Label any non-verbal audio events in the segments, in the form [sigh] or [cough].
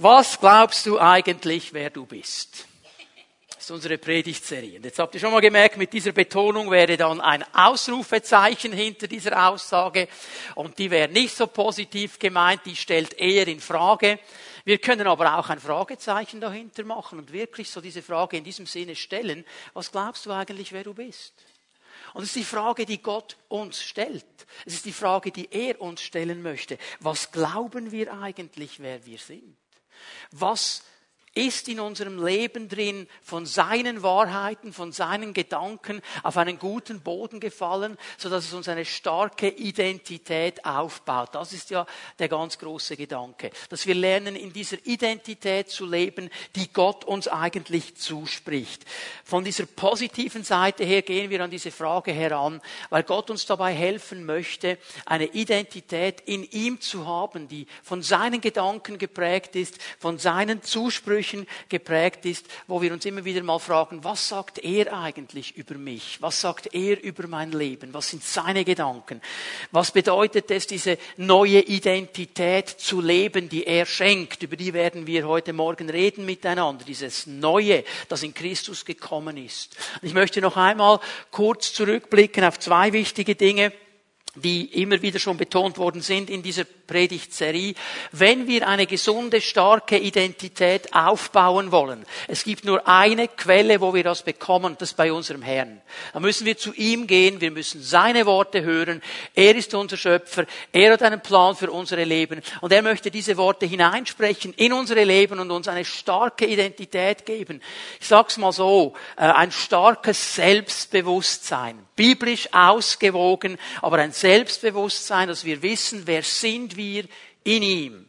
Was glaubst du eigentlich, wer du bist? Das ist unsere Predigtserie. Jetzt habt ihr schon mal gemerkt, mit dieser Betonung wäre dann ein Ausrufezeichen hinter dieser Aussage. Und die wäre nicht so positiv gemeint, die stellt eher in Frage. Wir können aber auch ein Fragezeichen dahinter machen und wirklich so diese Frage in diesem Sinne stellen. Was glaubst du eigentlich, wer du bist? Und es ist die Frage, die Gott uns stellt. Es ist die Frage, die er uns stellen möchte. Was glauben wir eigentlich, wer wir sind? Was ist in unserem Leben drin von seinen Wahrheiten, von seinen Gedanken auf einen guten Boden gefallen, so dass es uns eine starke Identität aufbaut. Das ist ja der ganz große Gedanke, dass wir lernen, in dieser Identität zu leben, die Gott uns eigentlich zuspricht. Von dieser positiven Seite her gehen wir an diese Frage heran, weil Gott uns dabei helfen möchte, eine Identität in ihm zu haben, die von seinen Gedanken geprägt ist, von seinen Zusprüchen Sprüchen geprägt ist, wo wir uns immer wieder mal fragen, was sagt er eigentlich über mich? Was sagt er über mein Leben? Was sind seine Gedanken? Was bedeutet es, diese neue Identität zu leben, die er schenkt? Über die werden wir heute Morgen reden miteinander. Dieses Neue, das in Christus gekommen ist. Ich möchte noch einmal kurz zurückblicken auf zwei wichtige Dinge die immer wieder schon betont worden sind in dieser Predigtserie, wenn wir eine gesunde, starke Identität aufbauen wollen. Es gibt nur eine Quelle, wo wir das bekommen, das bei unserem Herrn. Da müssen wir zu ihm gehen, wir müssen seine Worte hören. Er ist unser Schöpfer, er hat einen Plan für unsere Leben und er möchte diese Worte hineinsprechen in unsere Leben und uns eine starke Identität geben. Ich sag's mal so, äh, ein starkes Selbstbewusstsein, biblisch ausgewogen, aber ein Selbstbewusstsein, dass wir wissen, wer sind wir in ihm.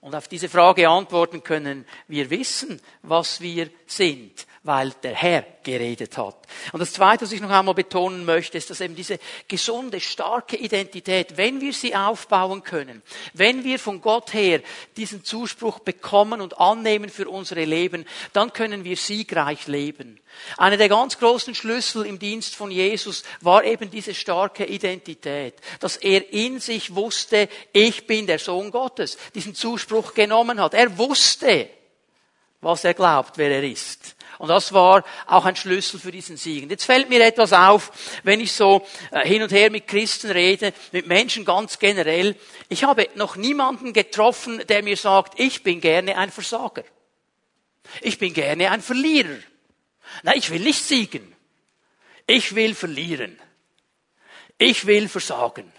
Und auf diese Frage antworten können wir wissen, was wir sind, weil der Herr geredet hat. Und das Zweite, was ich noch einmal betonen möchte, ist, dass eben diese gesunde, starke Identität, wenn wir sie aufbauen können, wenn wir von Gott her diesen Zuspruch bekommen und annehmen für unsere Leben, dann können wir siegreich leben. Einer der ganz großen Schlüssel im Dienst von Jesus war eben diese starke Identität, dass er in sich wusste, ich bin der Sohn Gottes, diesen Zuspruch genommen hat. Er wusste, was er glaubt, wer er ist. Und das war auch ein Schlüssel für diesen Sieg. jetzt fällt mir etwas auf, wenn ich so äh, hin und her mit Christen rede, mit Menschen ganz generell. Ich habe noch niemanden getroffen, der mir sagt, ich bin gerne ein Versager. Ich bin gerne ein Verlierer. Nein, ich will nicht siegen. Ich will verlieren. Ich will versagen.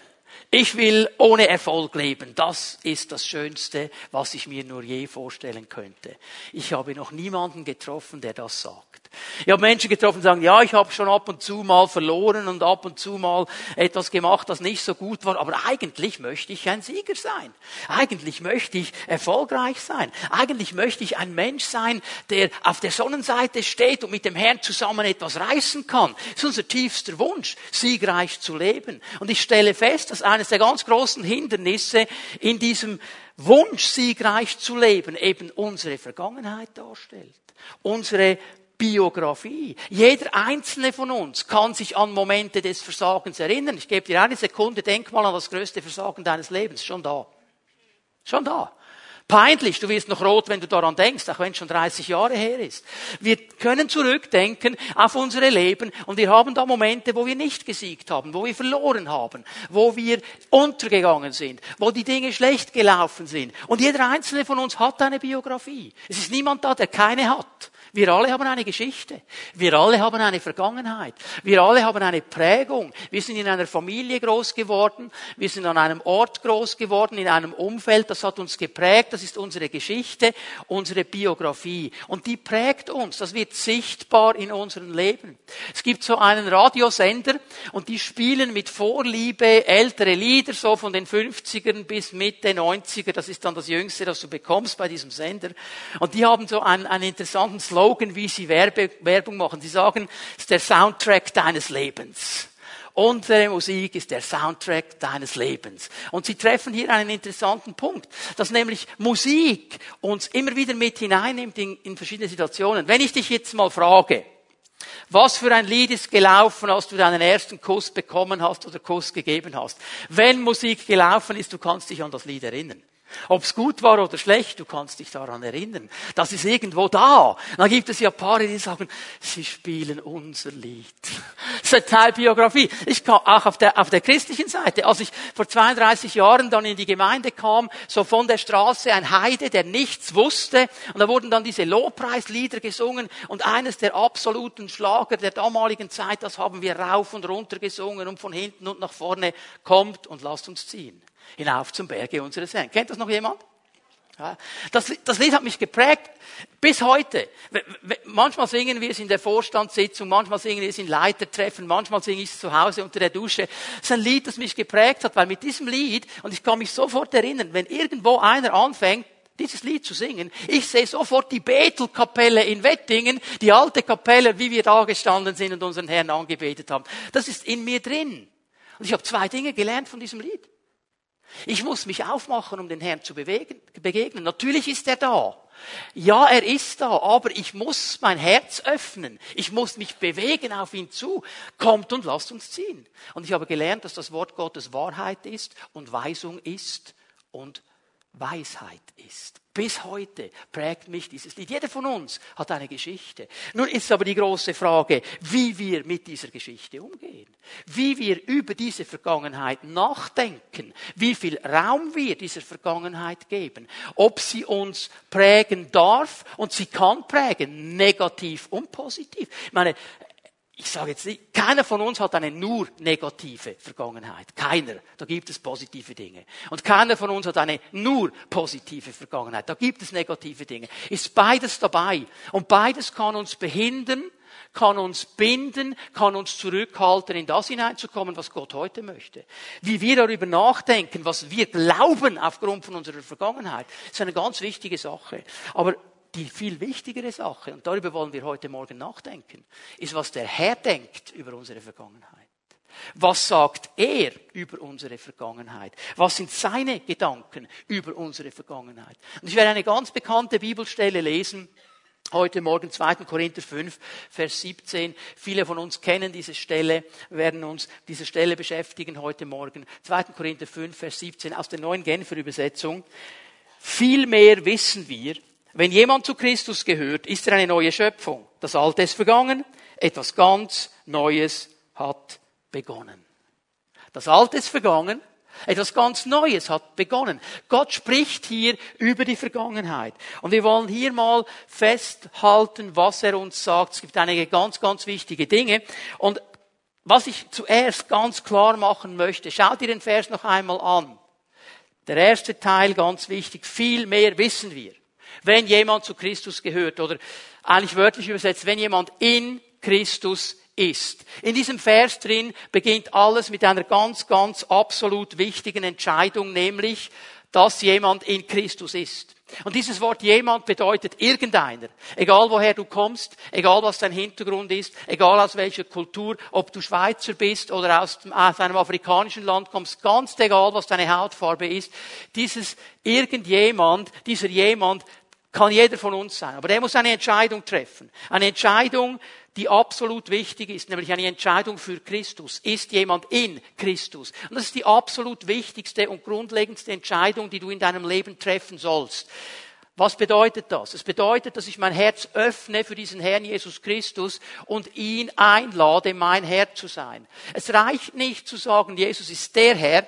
Ich will ohne Erfolg leben. Das ist das Schönste, was ich mir nur je vorstellen könnte. Ich habe noch niemanden getroffen, der das sagt. Ich habe Menschen getroffen, die sagen, ja, ich habe schon ab und zu mal verloren und ab und zu mal etwas gemacht, das nicht so gut war, aber eigentlich möchte ich ein Sieger sein. Eigentlich möchte ich erfolgreich sein. Eigentlich möchte ich ein Mensch sein, der auf der Sonnenseite steht und mit dem Herrn zusammen etwas reißen kann. Das ist unser tiefster Wunsch, siegreich zu leben. Und ich stelle fest, dass eines der ganz großen Hindernisse in diesem Wunsch, siegreich zu leben, eben unsere Vergangenheit darstellt. Unsere Biografie. Jeder einzelne von uns kann sich an Momente des Versagens erinnern. Ich gebe dir eine Sekunde, denk mal an das größte Versagen deines Lebens. Schon da. Schon da. Peinlich, du wirst noch rot, wenn du daran denkst, auch wenn es schon 30 Jahre her ist. Wir können zurückdenken auf unsere Leben und wir haben da Momente, wo wir nicht gesiegt haben, wo wir verloren haben, wo wir untergegangen sind, wo die Dinge schlecht gelaufen sind. Und jeder einzelne von uns hat eine Biografie. Es ist niemand da, der keine hat. Wir alle haben eine Geschichte. Wir alle haben eine Vergangenheit. Wir alle haben eine Prägung. Wir sind in einer Familie groß geworden. Wir sind an einem Ort groß geworden, in einem Umfeld, das hat uns geprägt. Das ist unsere Geschichte, unsere Biografie. Und die prägt uns. Das wird sichtbar in unserem Leben. Es gibt so einen Radiosender und die spielen mit Vorliebe ältere Lieder, so von den 50ern bis Mitte 90er. Das ist dann das Jüngste, das du bekommst bei diesem Sender. Und die haben so einen, einen interessanten Slogan Slogan, wie sie Werbe, Werbung machen. Sie sagen, es ist der Soundtrack deines Lebens. Unsere Musik ist der Soundtrack deines Lebens. Und Sie treffen hier einen interessanten Punkt, dass nämlich Musik uns immer wieder mit hineinnimmt in, in verschiedene Situationen. Wenn ich dich jetzt mal frage, was für ein Lied ist gelaufen, als du deinen ersten Kuss bekommen hast oder Kuss gegeben hast? Wenn Musik gelaufen ist, du kannst dich an das Lied erinnern. Ob es gut war oder schlecht, du kannst dich daran erinnern. Das ist irgendwo da. Dann gibt es ja Paare, die sagen, sie spielen unser Lied. Das ist eine Teilbiografie. Ich kam auch auf der, auf der christlichen Seite. Als ich vor 32 Jahren dann in die Gemeinde kam, so von der Straße ein Heide, der nichts wusste, und da wurden dann diese Lobpreislieder gesungen, und eines der absoluten Schlager der damaligen Zeit, das haben wir rauf und runter gesungen, und von hinten und nach vorne, kommt und lasst uns ziehen hinauf zum Berge unseres Herrn. Kennt das noch jemand? Das, das Lied hat mich geprägt bis heute. Manchmal singen wir es in der Vorstandssitzung, manchmal singen wir es in Leitertreffen, manchmal singe ich es zu Hause unter der Dusche. Das ist ein Lied, das mich geprägt hat, weil mit diesem Lied, und ich kann mich sofort erinnern, wenn irgendwo einer anfängt, dieses Lied zu singen. Ich sehe sofort die Bethelkapelle in Wettingen, die alte Kapelle, wie wir da gestanden sind und unseren Herrn angebetet haben. Das ist in mir drin. Und ich habe zwei Dinge gelernt von diesem Lied. Ich muss mich aufmachen, um den Herrn zu bewegen, begegnen. Natürlich ist er da. Ja, er ist da, aber ich muss mein Herz öffnen. Ich muss mich bewegen auf ihn zu. Kommt und lasst uns ziehen. Und ich habe gelernt, dass das Wort Gottes Wahrheit ist und Weisung ist und Weisheit ist. Bis heute prägt mich dieses Lied. Jeder von uns hat eine Geschichte. Nun ist aber die große Frage, wie wir mit dieser Geschichte umgehen. Wie wir über diese Vergangenheit nachdenken. Wie viel Raum wir dieser Vergangenheit geben. Ob sie uns prägen darf und sie kann prägen, negativ und positiv. Ich meine, ich sage jetzt nicht, keiner von uns hat eine nur negative Vergangenheit. Keiner. Da gibt es positive Dinge. Und keiner von uns hat eine nur positive Vergangenheit. Da gibt es negative Dinge. Ist beides dabei. Und beides kann uns behindern, kann uns binden, kann uns zurückhalten, in das hineinzukommen, was Gott heute möchte. Wie wir darüber nachdenken, was wir glauben aufgrund von unserer Vergangenheit, ist eine ganz wichtige Sache. Aber die viel wichtigere Sache, und darüber wollen wir heute Morgen nachdenken, ist, was der Herr denkt über unsere Vergangenheit. Was sagt er über unsere Vergangenheit? Was sind seine Gedanken über unsere Vergangenheit? Und ich werde eine ganz bekannte Bibelstelle lesen. Heute Morgen 2. Korinther 5, Vers 17. Viele von uns kennen diese Stelle, werden uns diese Stelle beschäftigen heute Morgen. 2. Korinther 5, Vers 17 aus der neuen Genfer Übersetzung. Vielmehr wissen wir, wenn jemand zu Christus gehört, ist er eine neue Schöpfung. Das Alte ist vergangen, etwas ganz Neues hat begonnen. Das Alte ist vergangen, etwas ganz Neues hat begonnen. Gott spricht hier über die Vergangenheit. Und wir wollen hier mal festhalten, was er uns sagt. Es gibt einige ganz, ganz wichtige Dinge. Und was ich zuerst ganz klar machen möchte, schaut ihr den Vers noch einmal an. Der erste Teil ganz wichtig. Viel mehr wissen wir wenn jemand zu Christus gehört oder eigentlich wörtlich übersetzt, wenn jemand in Christus ist. In diesem Vers drin beginnt alles mit einer ganz, ganz absolut wichtigen Entscheidung, nämlich, dass jemand in Christus ist. Und dieses Wort jemand bedeutet irgendeiner. Egal woher du kommst, egal was dein Hintergrund ist, egal aus welcher Kultur, ob du Schweizer bist oder aus, einem afrikanischen Land kommst, ganz egal was deine Hautfarbe ist, dieses irgendjemand, dieser jemand kann jeder von uns sein. Aber der muss eine Entscheidung treffen. Eine Entscheidung, die absolut wichtig ist, nämlich eine Entscheidung für Christus. Ist jemand in Christus? Und das ist die absolut wichtigste und grundlegendste Entscheidung, die du in deinem Leben treffen sollst. Was bedeutet das? Es bedeutet, dass ich mein Herz öffne für diesen Herrn Jesus Christus und ihn einlade, mein Herr zu sein. Es reicht nicht zu sagen, Jesus ist der Herr,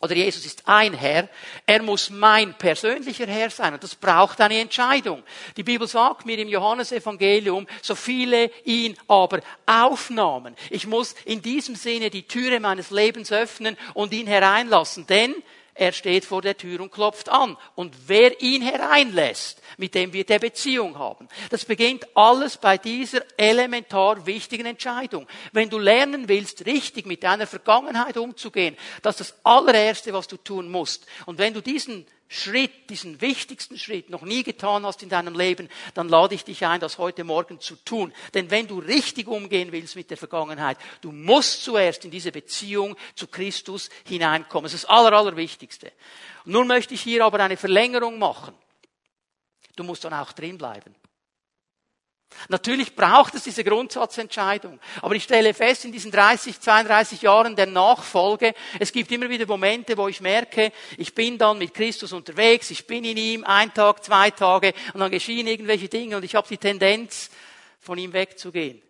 oder Jesus ist ein Herr, er muss mein persönlicher Herr sein und das braucht eine Entscheidung. Die Bibel sagt mir im Johannesevangelium, so viele ihn aber aufnahmen. Ich muss in diesem Sinne die Türe meines Lebens öffnen und ihn hereinlassen, denn er steht vor der Tür und klopft an. Und wer ihn hereinlässt, mit dem wird er Beziehung haben. Das beginnt alles bei dieser elementar wichtigen Entscheidung. Wenn du lernen willst, richtig mit deiner Vergangenheit umzugehen, das ist das allererste, was du tun musst. Und wenn du diesen Schritt, diesen wichtigsten Schritt noch nie getan hast in deinem Leben, dann lade ich dich ein, das heute Morgen zu tun. Denn wenn du richtig umgehen willst mit der Vergangenheit, du musst zuerst in diese Beziehung zu Christus hineinkommen. Das ist das Aller, Allerwichtigste. Nun möchte ich hier aber eine Verlängerung machen. Du musst dann auch drin bleiben. Natürlich braucht es diese Grundsatzentscheidung. Aber ich stelle fest, in diesen 30, 32 Jahren der Nachfolge, es gibt immer wieder Momente, wo ich merke, ich bin dann mit Christus unterwegs, ich bin in ihm, ein Tag, zwei Tage, und dann geschehen irgendwelche Dinge und ich habe die Tendenz, von ihm wegzugehen.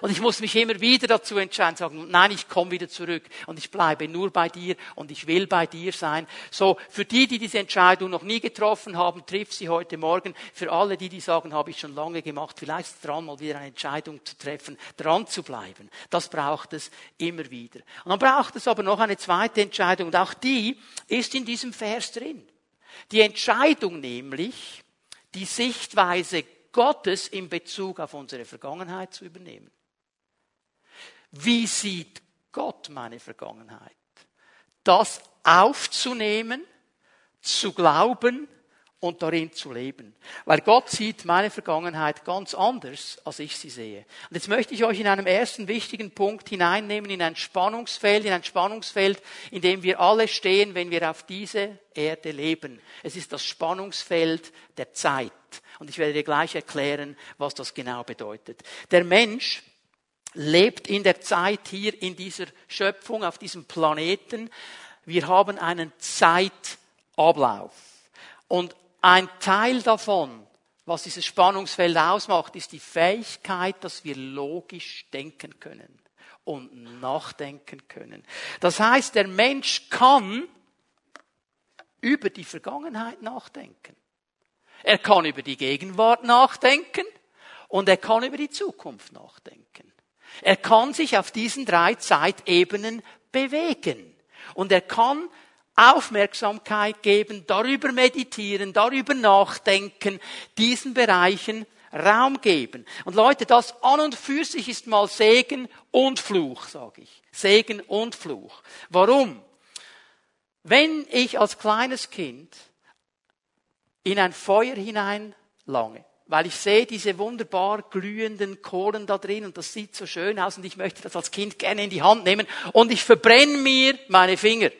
Und ich muss mich immer wieder dazu entscheiden, sagen, nein, ich komme wieder zurück und ich bleibe nur bei dir und ich will bei dir sein. So, für die, die diese Entscheidung noch nie getroffen haben, triff sie heute Morgen. Für alle, die, die sagen, habe ich schon lange gemacht, vielleicht ist dran, mal wieder eine Entscheidung zu treffen, dran zu bleiben. Das braucht es immer wieder. Und dann braucht es aber noch eine zweite Entscheidung und auch die ist in diesem Vers drin. Die Entscheidung nämlich, die Sichtweise Gottes in Bezug auf unsere Vergangenheit zu übernehmen. Wie sieht Gott meine Vergangenheit? Das aufzunehmen, zu glauben und darin zu leben. Weil Gott sieht meine Vergangenheit ganz anders, als ich sie sehe. Und jetzt möchte ich euch in einem ersten wichtigen Punkt hineinnehmen, in ein Spannungsfeld, in ein Spannungsfeld, in dem wir alle stehen, wenn wir auf diese Erde leben. Es ist das Spannungsfeld der Zeit. Und ich werde dir gleich erklären, was das genau bedeutet. Der Mensch lebt in der Zeit hier in dieser Schöpfung, auf diesem Planeten. Wir haben einen Zeitablauf. Und ein Teil davon, was dieses Spannungsfeld ausmacht, ist die Fähigkeit, dass wir logisch denken können und nachdenken können. Das heißt, der Mensch kann über die Vergangenheit nachdenken. Er kann über die Gegenwart nachdenken und er kann über die Zukunft nachdenken. Er kann sich auf diesen drei Zeitebenen bewegen. Und er kann Aufmerksamkeit geben, darüber meditieren, darüber nachdenken, diesen Bereichen Raum geben. Und Leute, das an und für sich ist mal Segen und Fluch, sage ich. Segen und Fluch. Warum? Wenn ich als kleines Kind in ein Feuer hinein lange, weil ich sehe diese wunderbar glühenden Kohlen da drin und das sieht so schön aus und ich möchte das als Kind gerne in die Hand nehmen und ich verbrenne mir meine Finger.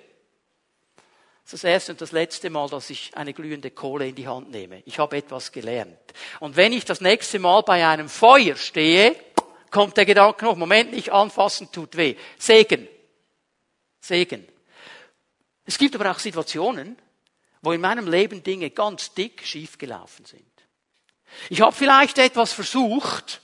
Das ist das erste und das letzte Mal, dass ich eine glühende Kohle in die Hand nehme. Ich habe etwas gelernt. Und wenn ich das nächste Mal bei einem Feuer stehe, kommt der Gedanke noch, Moment, nicht anfassen tut weh. Segen. Segen. Es gibt aber auch Situationen, wo in meinem Leben Dinge ganz dick schiefgelaufen sind. Ich habe vielleicht etwas versucht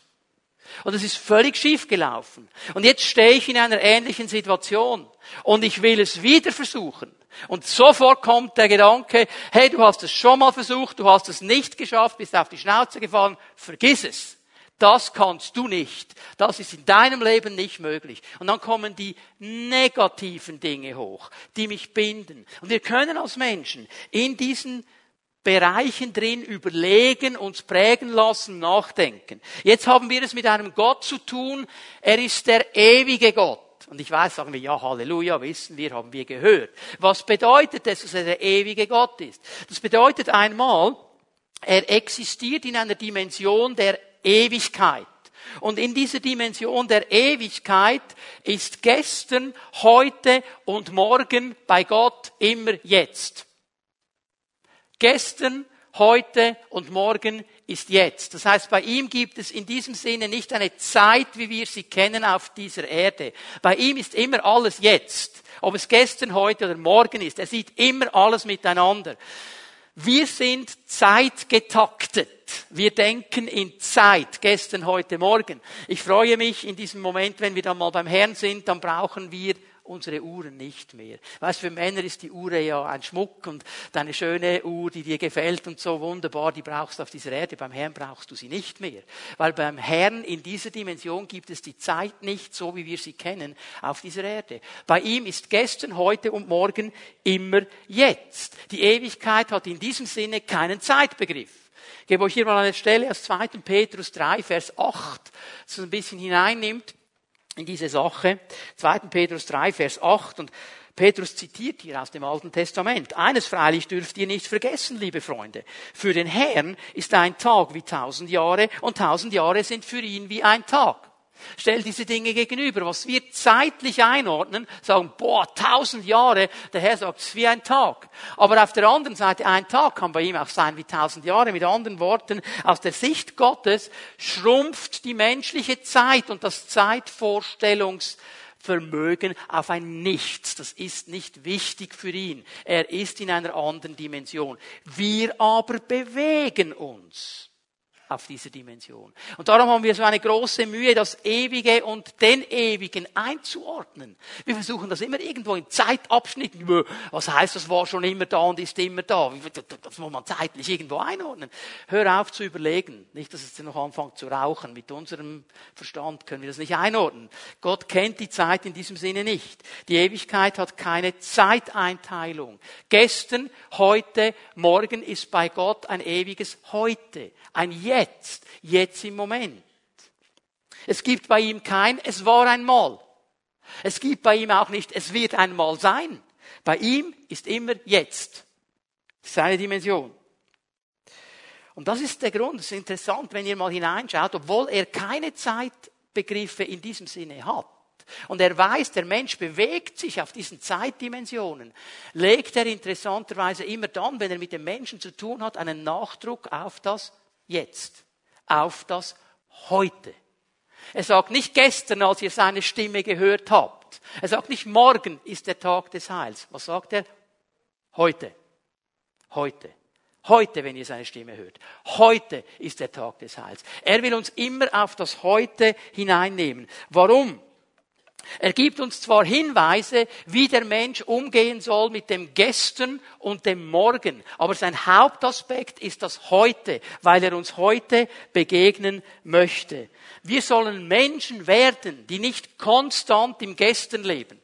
und es ist völlig schief gelaufen. Und jetzt stehe ich in einer ähnlichen Situation und ich will es wieder versuchen. Und sofort kommt der Gedanke, hey, du hast es schon mal versucht, du hast es nicht geschafft, bist auf die Schnauze gefallen, vergiss es. Das kannst du nicht. Das ist in deinem Leben nicht möglich. Und dann kommen die negativen Dinge hoch, die mich binden. Und wir können als Menschen in diesen Bereichen drin überlegen, uns prägen lassen, nachdenken. Jetzt haben wir es mit einem Gott zu tun. Er ist der ewige Gott. Und ich weiß, sagen wir, ja, Halleluja, wissen wir, haben wir gehört. Was bedeutet es, dass er der ewige Gott ist? Das bedeutet einmal, er existiert in einer Dimension der Ewigkeit. Und in dieser Dimension der Ewigkeit ist gestern, heute und morgen bei Gott immer jetzt. Gestern, heute und morgen ist jetzt. Das heißt, bei ihm gibt es in diesem Sinne nicht eine Zeit, wie wir sie kennen auf dieser Erde. Bei ihm ist immer alles jetzt. Ob es gestern, heute oder morgen ist. Er sieht immer alles miteinander. Wir sind zeitgetaktet. Wir denken in Zeit, gestern, heute, morgen. Ich freue mich in diesem Moment, wenn wir dann mal beim Herrn sind, dann brauchen wir unsere Uhren nicht mehr. Weißt, für Männer ist die Uhr ja ein Schmuck und deine schöne Uhr, die dir gefällt und so wunderbar, die brauchst du auf dieser Erde. Beim Herrn brauchst du sie nicht mehr. Weil beim Herrn in dieser Dimension gibt es die Zeit nicht so, wie wir sie kennen, auf dieser Erde. Bei ihm ist gestern, heute und morgen immer jetzt. Die Ewigkeit hat in diesem Sinne keinen Zeitbegriff. Ich gebe euch hier mal eine Stelle aus 2. Petrus 3, Vers 8, das ein bisschen hineinnimmt in diese Sache. 2. Petrus 3, Vers 8 und Petrus zitiert hier aus dem Alten Testament. Eines freilich dürft ihr nicht vergessen, liebe Freunde. Für den Herrn ist ein Tag wie tausend Jahre und tausend Jahre sind für ihn wie ein Tag. Stell diese Dinge gegenüber. Was wir zeitlich einordnen, sagen, boah, tausend Jahre, der Herr sagt, es ist wie ein Tag. Aber auf der anderen Seite, ein Tag kann bei ihm auch sein wie tausend Jahre. Mit anderen Worten, aus der Sicht Gottes schrumpft die menschliche Zeit und das Zeitvorstellungsvermögen auf ein Nichts. Das ist nicht wichtig für ihn. Er ist in einer anderen Dimension. Wir aber bewegen uns auf dieser Dimension. Und darum haben wir so eine große Mühe, das Ewige und den Ewigen einzuordnen. Wir versuchen das immer irgendwo in Zeitabschnitten. Was heißt, das war schon immer da und ist immer da? Das muss man zeitlich irgendwo einordnen. Hör auf zu überlegen. Nicht, dass es noch anfängt zu rauchen. Mit unserem Verstand können wir das nicht einordnen. Gott kennt die Zeit in diesem Sinne nicht. Die Ewigkeit hat keine Zeiteinteilung. Gestern, heute, morgen ist bei Gott ein ewiges Heute. Ein Jetzt, jetzt im Moment. Es gibt bei ihm kein, es war einmal. Es gibt bei ihm auch nicht, es wird einmal sein. Bei ihm ist immer jetzt. Seine Dimension. Und das ist der Grund. Es ist interessant, wenn ihr mal hineinschaut, obwohl er keine Zeitbegriffe in diesem Sinne hat. Und er weiß, der Mensch bewegt sich auf diesen Zeitdimensionen. Legt er interessanterweise immer dann, wenn er mit dem Menschen zu tun hat, einen Nachdruck auf das Jetzt. Auf das Heute. Er sagt nicht gestern, als ihr seine Stimme gehört habt. Er sagt nicht morgen ist der Tag des Heils. Was sagt er? Heute. Heute. Heute, wenn ihr seine Stimme hört. Heute ist der Tag des Heils. Er will uns immer auf das Heute hineinnehmen. Warum? Er gibt uns zwar Hinweise, wie der Mensch umgehen soll mit dem Gestern und dem Morgen, aber sein Hauptaspekt ist das Heute, weil er uns heute begegnen möchte. Wir sollen Menschen werden, die nicht konstant im Gestern leben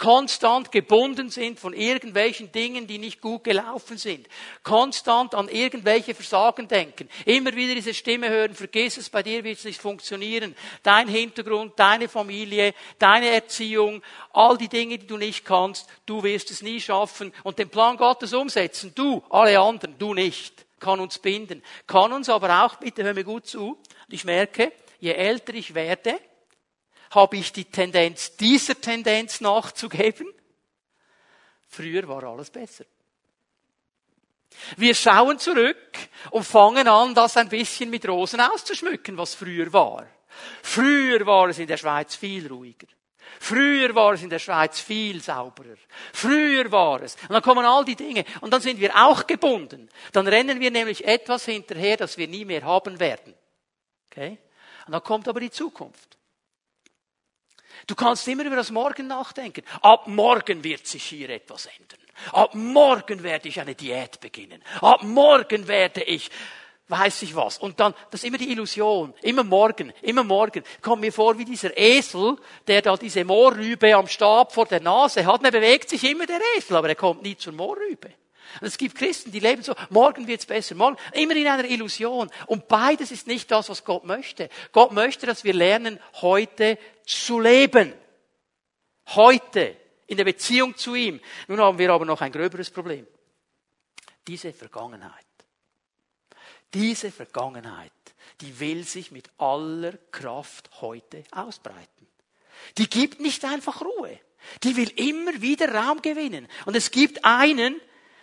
konstant gebunden sind von irgendwelchen Dingen, die nicht gut gelaufen sind, konstant an irgendwelche Versagen denken, immer wieder diese Stimme hören, vergiss es, bei dir wird es nicht funktionieren, dein Hintergrund, deine Familie, deine Erziehung, all die Dinge, die du nicht kannst, du wirst es nie schaffen und den Plan Gottes umsetzen, du, alle anderen, du nicht, kann uns binden, kann uns aber auch, bitte hör mir gut zu, ich merke, je älter ich werde, habe ich die Tendenz, dieser Tendenz nachzugeben. Früher war alles besser. Wir schauen zurück und fangen an, das ein bisschen mit Rosen auszuschmücken, was früher war. Früher war es in der Schweiz viel ruhiger. Früher war es in der Schweiz viel sauberer. Früher war es. Und dann kommen all die Dinge. Und dann sind wir auch gebunden. Dann rennen wir nämlich etwas hinterher, das wir nie mehr haben werden. Okay? Und dann kommt aber die Zukunft. Du kannst immer über das Morgen nachdenken. Ab morgen wird sich hier etwas ändern. Ab morgen werde ich eine Diät beginnen. Ab morgen werde ich weiß ich was. Und dann, das ist immer die Illusion. Immer morgen, immer morgen. Kommt mir vor wie dieser Esel, der da diese Moorrübe am Stab vor der Nase hat. Und er bewegt sich immer der Esel, aber er kommt nie zur Moorrübe. Und es gibt Christen, die leben so, morgen wird's besser, morgen, immer in einer Illusion. Und beides ist nicht das, was Gott möchte. Gott möchte, dass wir lernen, heute zu leben. Heute. In der Beziehung zu ihm. Nun haben wir aber noch ein gröberes Problem. Diese Vergangenheit. Diese Vergangenheit, die will sich mit aller Kraft heute ausbreiten. Die gibt nicht einfach Ruhe. Die will immer wieder Raum gewinnen. Und es gibt einen,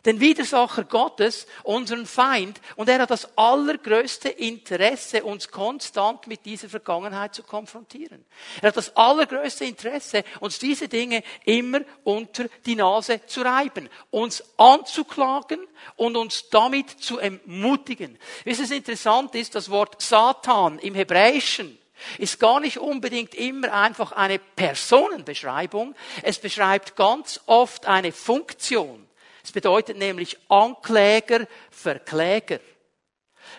den Widersacher Gottes, unseren Feind, und er hat das allergrößte Interesse, uns konstant mit dieser Vergangenheit zu konfrontieren. Er hat das allergrößte Interesse, uns diese Dinge immer unter die Nase zu reiben, uns anzuklagen und uns damit zu ermutigen. Wie es interessant ist, das Wort Satan im Hebräischen ist gar nicht unbedingt immer einfach eine Personenbeschreibung. Es beschreibt ganz oft eine Funktion. Es bedeutet nämlich Ankläger, Verkläger.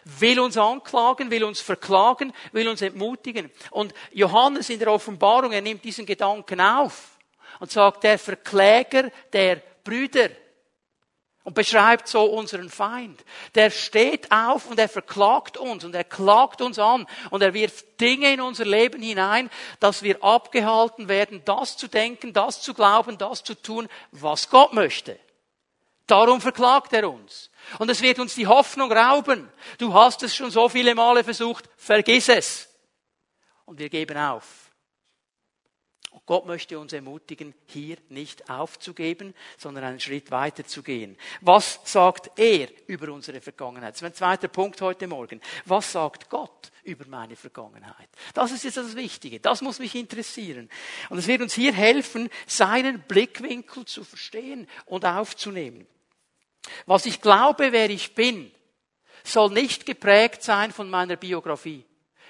Will uns anklagen, will uns verklagen, will uns entmutigen. Und Johannes in der Offenbarung, er nimmt diesen Gedanken auf und sagt, der Verkläger der Brüder und beschreibt so unseren Feind. Der steht auf und er verklagt uns und er klagt uns an und er wirft Dinge in unser Leben hinein, dass wir abgehalten werden, das zu denken, das zu glauben, das zu tun, was Gott möchte. Darum verklagt er uns. Und es wird uns die Hoffnung rauben. Du hast es schon so viele Male versucht, vergiss es. und wir geben auf. Und Gott möchte uns ermutigen, hier nicht aufzugeben, sondern einen Schritt weiter zu gehen. Was sagt er über unsere Vergangenheit? Das ist mein zweiter Punkt heute Morgen. Was sagt Gott über meine Vergangenheit? Das ist jetzt das Wichtige. Das muss mich interessieren. Und es wird uns hier helfen, seinen Blickwinkel zu verstehen und aufzunehmen. Was ich glaube, wer ich bin, soll nicht geprägt sein von meiner Biografie.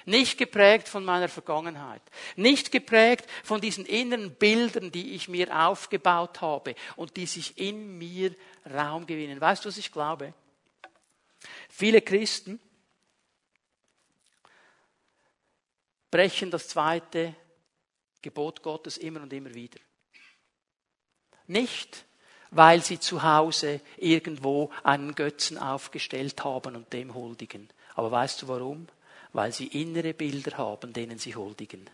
Nicht geprägt von meiner Vergangenheit. Nicht geprägt von diesen inneren Bildern, die ich mir aufgebaut habe und die sich in mir Raum gewinnen. Weißt du, was ich glaube? Viele Christen brechen das zweite Gebot Gottes immer und immer wieder. Nicht, weil sie zu Hause irgendwo einen Götzen aufgestellt haben und dem huldigen. Aber weißt du warum? weil sie innere Bilder haben, denen sie huldigen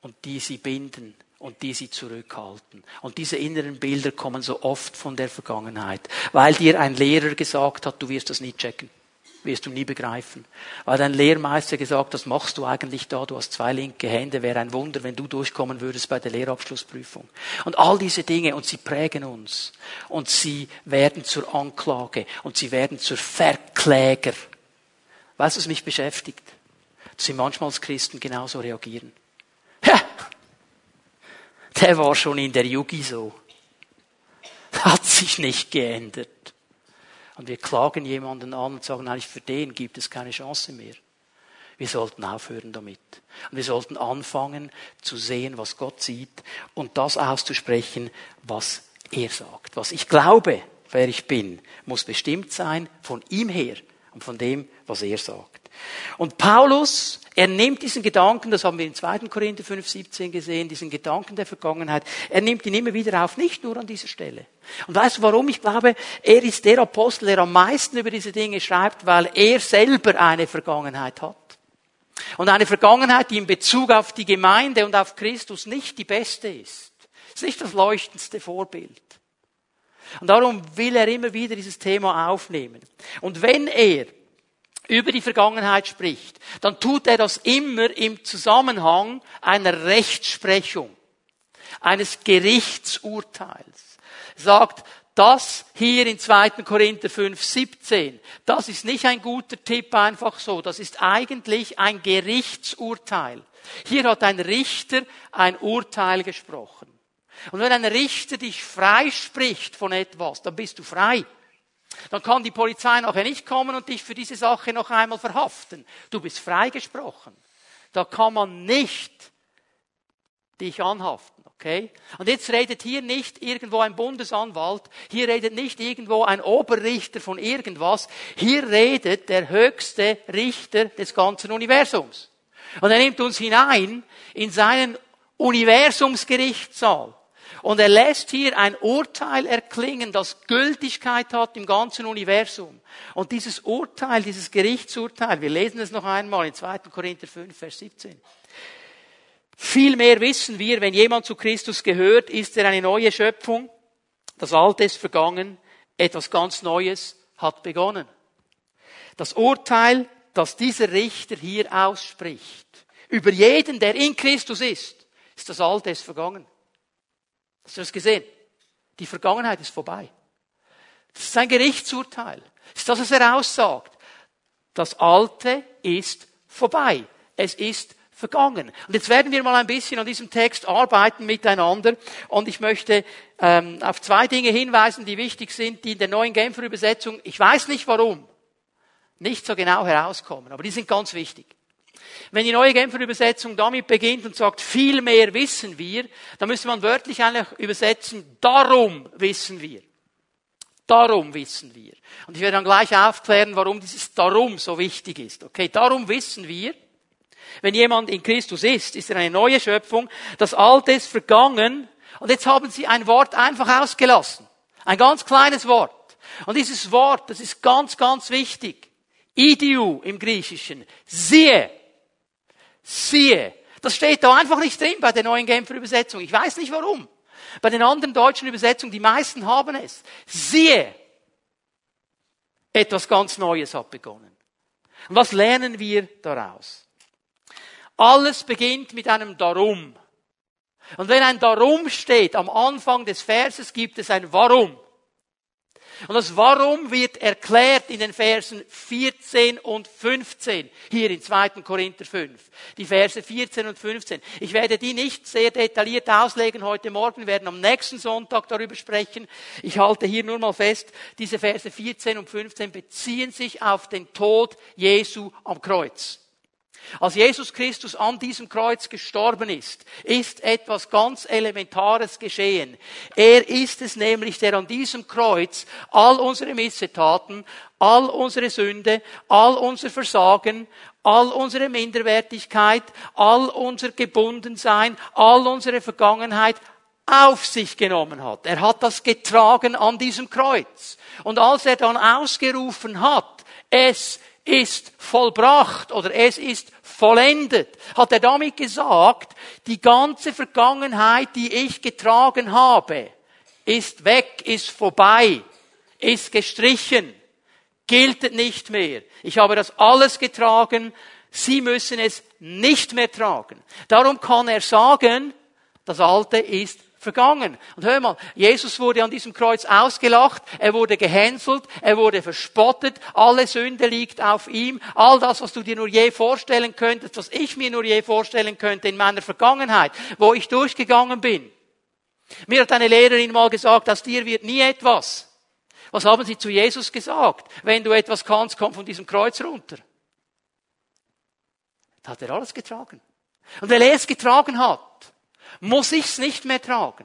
und die sie binden und die sie zurückhalten. Und diese inneren Bilder kommen so oft von der Vergangenheit, weil dir ein Lehrer gesagt hat, du wirst das nie checken, wirst du nie begreifen. Weil dein Lehrmeister gesagt, was machst du eigentlich da, du hast zwei linke Hände, wäre ein Wunder, wenn du durchkommen würdest bei der Lehrabschlussprüfung. Und all diese Dinge, und sie prägen uns, und sie werden zur Anklage, und sie werden zur Verkläger Weißt du, was mich beschäftigt? Dass sie manchmal als Christen genauso reagieren. Ja, der war schon in der Yugi so. [laughs] Hat sich nicht geändert. Und wir klagen jemanden an und sagen, eigentlich für den gibt es keine Chance mehr. Wir sollten aufhören damit. Und wir sollten anfangen zu sehen, was Gott sieht und das auszusprechen, was er sagt. Was ich glaube, wer ich bin, muss bestimmt sein von ihm her und von dem, was er sagt. Und Paulus, er nimmt diesen Gedanken, das haben wir in 2. Korinther 5, 17 gesehen, diesen Gedanken der Vergangenheit, er nimmt ihn immer wieder auf, nicht nur an dieser Stelle. Und weißt du warum? Ich glaube, er ist der Apostel, der am meisten über diese Dinge schreibt, weil er selber eine Vergangenheit hat. Und eine Vergangenheit, die in Bezug auf die Gemeinde und auf Christus nicht die beste ist. ist nicht das leuchtendste Vorbild. Und darum will er immer wieder dieses Thema aufnehmen. Und wenn er über die Vergangenheit spricht, dann tut er das immer im Zusammenhang einer Rechtsprechung, eines Gerichtsurteils. Er sagt, das hier in 2. Korinther 5, 17, das ist nicht ein guter Tipp einfach so, das ist eigentlich ein Gerichtsurteil. Hier hat ein Richter ein Urteil gesprochen. Und wenn ein Richter dich freispricht von etwas, dann bist du frei. Dann kann die Polizei nachher nicht kommen und dich für diese Sache noch einmal verhaften. Du bist freigesprochen. Da kann man nicht dich anhaften, okay? Und jetzt redet hier nicht irgendwo ein Bundesanwalt, hier redet nicht irgendwo ein Oberrichter von irgendwas, hier redet der höchste Richter des ganzen Universums. Und er nimmt uns hinein in seinen Universumsgerichtssaal. Und er lässt hier ein Urteil erklingen, das Gültigkeit hat im ganzen Universum. Und dieses Urteil, dieses Gerichtsurteil, wir lesen es noch einmal in 2. Korinther 5, Vers 17. Vielmehr wissen wir, wenn jemand zu Christus gehört, ist er eine neue Schöpfung. Das Alte ist vergangen, etwas ganz Neues hat begonnen. Das Urteil, das dieser Richter hier ausspricht, über jeden, der in Christus ist, ist das Alte ist vergangen. Hast du das gesehen? Die Vergangenheit ist vorbei. Das ist ein Gerichtsurteil. Das ist das, was er aussagt. Das Alte ist vorbei. Es ist vergangen. Und jetzt werden wir mal ein bisschen an diesem Text arbeiten miteinander. Und ich möchte ähm, auf zwei Dinge hinweisen, die wichtig sind, die in der neuen Genfer Übersetzung, ich weiß nicht warum, nicht so genau herauskommen, aber die sind ganz wichtig. Wenn die neue Genfer Übersetzung damit beginnt und sagt, viel mehr wissen wir, dann müsste man wörtlich eigentlich übersetzen, darum wissen wir. Darum wissen wir. Und ich werde dann gleich aufklären, warum dieses darum so wichtig ist. Okay, darum wissen wir, wenn jemand in Christus ist, ist er eine neue Schöpfung. Das Alte ist vergangen. Und jetzt haben sie ein Wort einfach ausgelassen. Ein ganz kleines Wort. Und dieses Wort, das ist ganz, ganz wichtig. Idiu im Griechischen. Siehe siehe. Das steht da einfach nicht drin bei der neuen Genfer Übersetzung. Ich weiß nicht warum. Bei den anderen deutschen Übersetzungen, die meisten haben es. Siehe. Etwas ganz Neues hat begonnen. Und was lernen wir daraus? Alles beginnt mit einem Darum. Und wenn ein Darum steht, am Anfang des Verses gibt es ein Warum. Und das Warum wird erklärt in den Versen 14 und 15, hier in 2. Korinther 5. Die Verse 14 und 15. Ich werde die nicht sehr detailliert auslegen heute Morgen, wir werden am nächsten Sonntag darüber sprechen. Ich halte hier nur mal fest, diese Verse 14 und 15 beziehen sich auf den Tod Jesu am Kreuz. Als Jesus Christus an diesem Kreuz gestorben ist, ist etwas ganz Elementares geschehen. Er ist es nämlich, der an diesem Kreuz all unsere Missetaten, all unsere Sünde, all unser Versagen, all unsere Minderwertigkeit, all unser Gebundensein, all unsere Vergangenheit auf sich genommen hat. Er hat das getragen an diesem Kreuz. Und als er dann ausgerufen hat, es ist vollbracht oder es ist vollendet, hat er damit gesagt, die ganze Vergangenheit, die ich getragen habe, ist weg, ist vorbei, ist gestrichen, gilt nicht mehr. Ich habe das alles getragen, Sie müssen es nicht mehr tragen. Darum kann er sagen, das Alte ist vergangen. Und hör mal, Jesus wurde an diesem Kreuz ausgelacht, er wurde gehänselt, er wurde verspottet, alle Sünde liegt auf ihm, all das, was du dir nur je vorstellen könntest, was ich mir nur je vorstellen könnte in meiner Vergangenheit, wo ich durchgegangen bin. Mir hat eine Lehrerin mal gesagt, aus dir wird nie etwas. Was haben sie zu Jesus gesagt? Wenn du etwas kannst, komm von diesem Kreuz runter. Da hat er alles getragen. Und weil er es getragen hat, muss ich es nicht mehr tragen?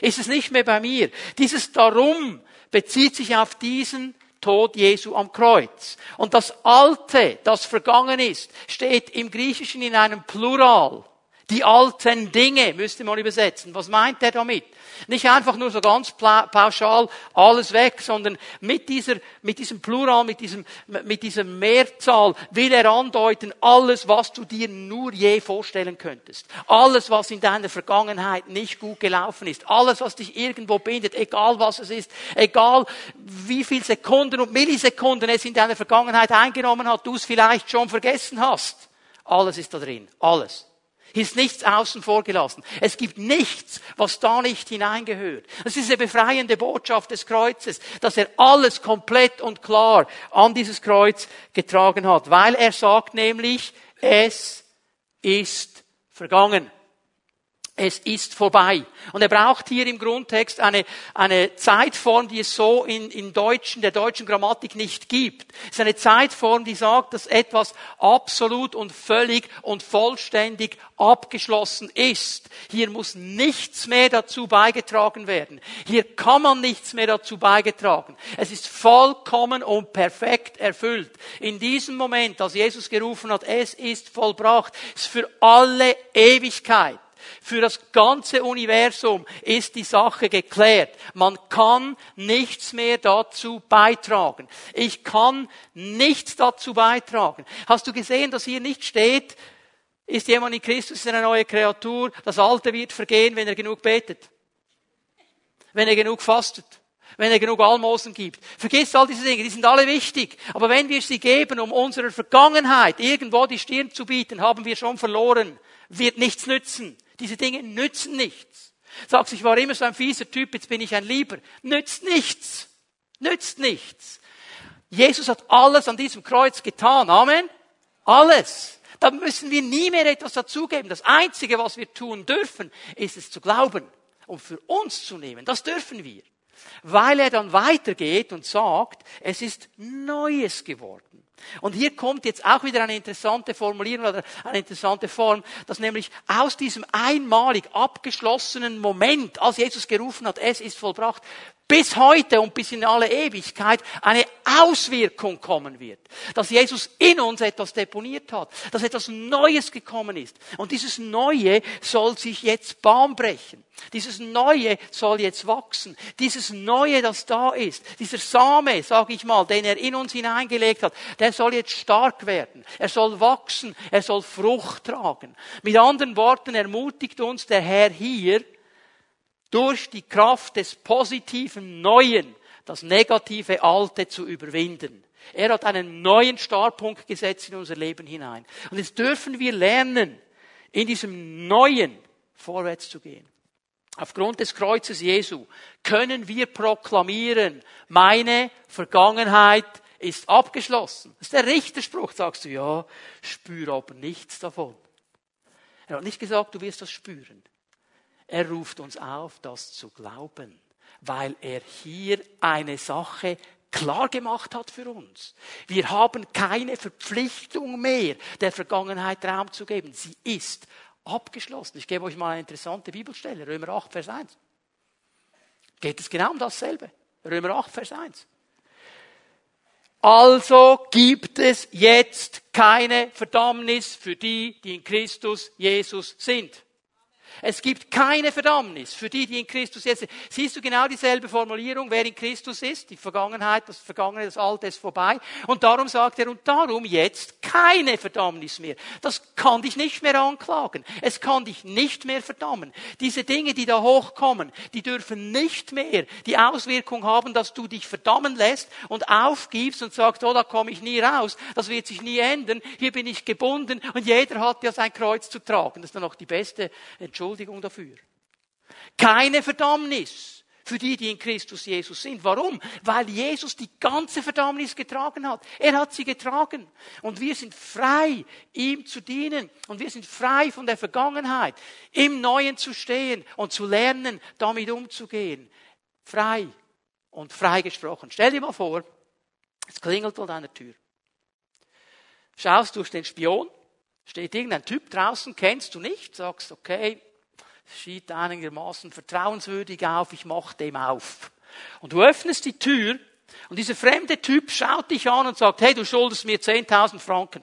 Ist es nicht mehr bei mir? Dieses Darum bezieht sich auf diesen Tod Jesu am Kreuz. Und das Alte, das vergangen ist, steht im Griechischen in einem Plural. Die alten Dinge müsste man übersetzen. Was meint er damit? Nicht einfach nur so ganz pauschal alles weg, sondern mit dieser, mit diesem Plural, mit diesem, mit dieser Mehrzahl will er andeuten, alles, was du dir nur je vorstellen könntest. Alles, was in deiner Vergangenheit nicht gut gelaufen ist. Alles, was dich irgendwo bindet, egal was es ist, egal wie viel Sekunden und Millisekunden es in deiner Vergangenheit eingenommen hat, du es vielleicht schon vergessen hast. Alles ist da drin. Alles. Hier ist nichts außen vor gelassen. Es gibt nichts, was da nicht hineingehört. Das ist eine befreiende Botschaft des Kreuzes, dass er alles komplett und klar an dieses Kreuz getragen hat, weil er sagt nämlich, es ist vergangen. Es ist vorbei. Und er braucht hier im Grundtext eine, eine Zeitform, die es so in, in deutschen, der deutschen Grammatik nicht gibt. Es ist eine Zeitform, die sagt, dass etwas absolut und völlig und vollständig abgeschlossen ist. Hier muss nichts mehr dazu beigetragen werden. Hier kann man nichts mehr dazu beigetragen. Es ist vollkommen und perfekt erfüllt. In diesem Moment, als Jesus gerufen hat, es ist vollbracht, ist für alle Ewigkeit für das ganze Universum ist die Sache geklärt. Man kann nichts mehr dazu beitragen. Ich kann nichts dazu beitragen. Hast du gesehen, dass hier nicht steht, ist jemand in Christus eine neue Kreatur, das Alte wird vergehen, wenn er genug betet. Wenn er genug fastet wenn er genug Almosen gibt. Vergiss all diese Dinge, die sind alle wichtig. Aber wenn wir sie geben, um unserer Vergangenheit irgendwo die Stirn zu bieten, haben wir schon verloren. Wird nichts nützen. Diese Dinge nützen nichts. Sagst, ich war immer so ein fieser Typ, jetzt bin ich ein Lieber. Nützt nichts. Nützt nichts. Jesus hat alles an diesem Kreuz getan. Amen. Alles. Da müssen wir nie mehr etwas dazugeben. Das Einzige, was wir tun dürfen, ist es zu glauben und für uns zu nehmen. Das dürfen wir. Weil er dann weitergeht und sagt, es ist Neues geworden. Und hier kommt jetzt auch wieder eine interessante Formulierung oder eine interessante Form, dass nämlich aus diesem einmalig abgeschlossenen Moment, als Jesus gerufen hat, es ist vollbracht, bis heute und bis in alle Ewigkeit eine Auswirkung kommen wird. Dass Jesus in uns etwas deponiert hat, dass etwas Neues gekommen ist. Und dieses Neue soll sich jetzt Bahn brechen. Dieses Neue soll jetzt wachsen. Dieses Neue, das da ist, dieser Same, sage ich mal, den er in uns hineingelegt hat, der soll jetzt stark werden. Er soll wachsen. Er soll Frucht tragen. Mit anderen Worten ermutigt uns der Herr hier, durch die Kraft des positiven Neuen das negative Alte zu überwinden. Er hat einen neuen Startpunkt gesetzt in unser Leben hinein. Und jetzt dürfen wir lernen, in diesem Neuen vorwärts zu gehen. Aufgrund des Kreuzes Jesu können wir proklamieren, meine Vergangenheit ist abgeschlossen. Das ist der Richterspruch. Sagst du, ja, spüre aber nichts davon. Er hat nicht gesagt, du wirst das spüren. Er ruft uns auf, das zu glauben, weil er hier eine Sache klar gemacht hat für uns. Wir haben keine Verpflichtung mehr, der Vergangenheit Raum zu geben. Sie ist abgeschlossen. Ich gebe euch mal eine interessante Bibelstelle, Römer 8, Vers 1. Geht es genau um dasselbe? Römer 8, Vers 1. Also gibt es jetzt keine Verdammnis für die, die in Christus Jesus sind. Es gibt keine Verdammnis für die, die in Christus jetzt sind. Siehst du genau dieselbe Formulierung, wer in Christus ist? Die Vergangenheit, das Vergangene, das Alte ist vorbei. Und darum sagt er, und darum jetzt keine Verdammnis mehr. Das kann dich nicht mehr anklagen. Es kann dich nicht mehr verdammen. Diese Dinge, die da hochkommen, die dürfen nicht mehr die Auswirkung haben, dass du dich verdammen lässt und aufgibst und sagst, oh, da komme ich nie raus. Das wird sich nie ändern. Hier bin ich gebunden und jeder hat ja sein Kreuz zu tragen. Das ist dann noch die beste Entschuldigung Entschuldigung dafür. Keine Verdammnis für die, die in Christus Jesus sind. Warum? Weil Jesus die ganze Verdammnis getragen hat. Er hat sie getragen. Und wir sind frei, ihm zu dienen. Und wir sind frei von der Vergangenheit, im Neuen zu stehen und zu lernen, damit umzugehen. Frei und freigesprochen. Stell dir mal vor, es klingelt an deiner Tür. Schaust durch den Spion, steht irgendein Typ draußen, kennst du nicht, sagst, okay, sieht einigermaßen vertrauenswürdig auf, ich mach dem auf. Und du öffnest die Tür und dieser fremde Typ schaut dich an und sagt, hey, du schuldest mir 10.000 Franken.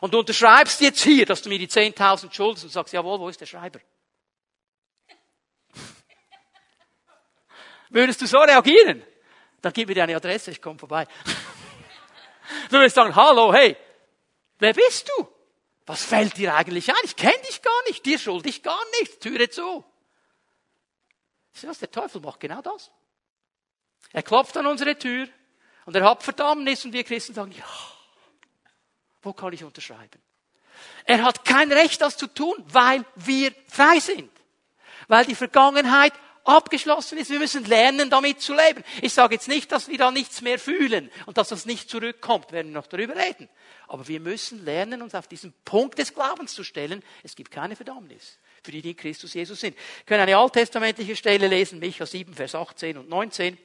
Und du unterschreibst jetzt hier, dass du mir die 10.000 schuldest und sagst, jawohl, wo ist der Schreiber? [laughs] Würdest du so reagieren? Dann gib mir deine Adresse, ich komme vorbei. [laughs] du würdest sagen, hallo, hey, wer bist du? Was fällt dir eigentlich ein? Ich kenne dich gar nicht, dir schuld ich gar nichts, Türe zu. Siehst du was, der Teufel macht genau das. Er klopft an unsere Tür und er hat Verdammnis und wir Christen sagen, ja, wo kann ich unterschreiben? Er hat kein Recht, das zu tun, weil wir frei sind. Weil die Vergangenheit abgeschlossen ist. Wir müssen lernen, damit zu leben. Ich sage jetzt nicht, dass wir da nichts mehr fühlen und dass das nicht zurückkommt, werden wir noch darüber reden. Aber wir müssen lernen, uns auf diesen Punkt des Glaubens zu stellen. Es gibt keine Verdammnis für die, die in Christus Jesus sind. Wir können eine alttestamentliche Stelle lesen, Micha 7, Vers 18 und 19.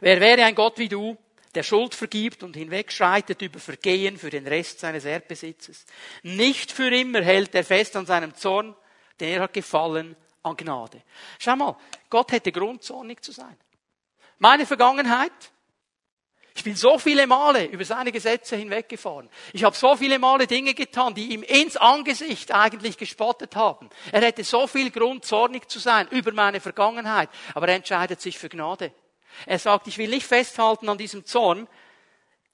Wer wäre ein Gott wie du, der Schuld vergibt und hinwegschreitet über Vergehen für den Rest seines Erdbesitzes. Nicht für immer hält er fest an seinem Zorn, denn er hat gefallen an Gnade. Schau mal, Gott hätte Grund, zornig zu sein. Meine Vergangenheit, ich bin so viele Male über seine Gesetze hinweggefahren. Ich habe so viele Male Dinge getan, die ihm ins Angesicht eigentlich gespottet haben. Er hätte so viel Grund, zornig zu sein über meine Vergangenheit, aber er entscheidet sich für Gnade. Er sagt, ich will nicht festhalten an diesem Zorn,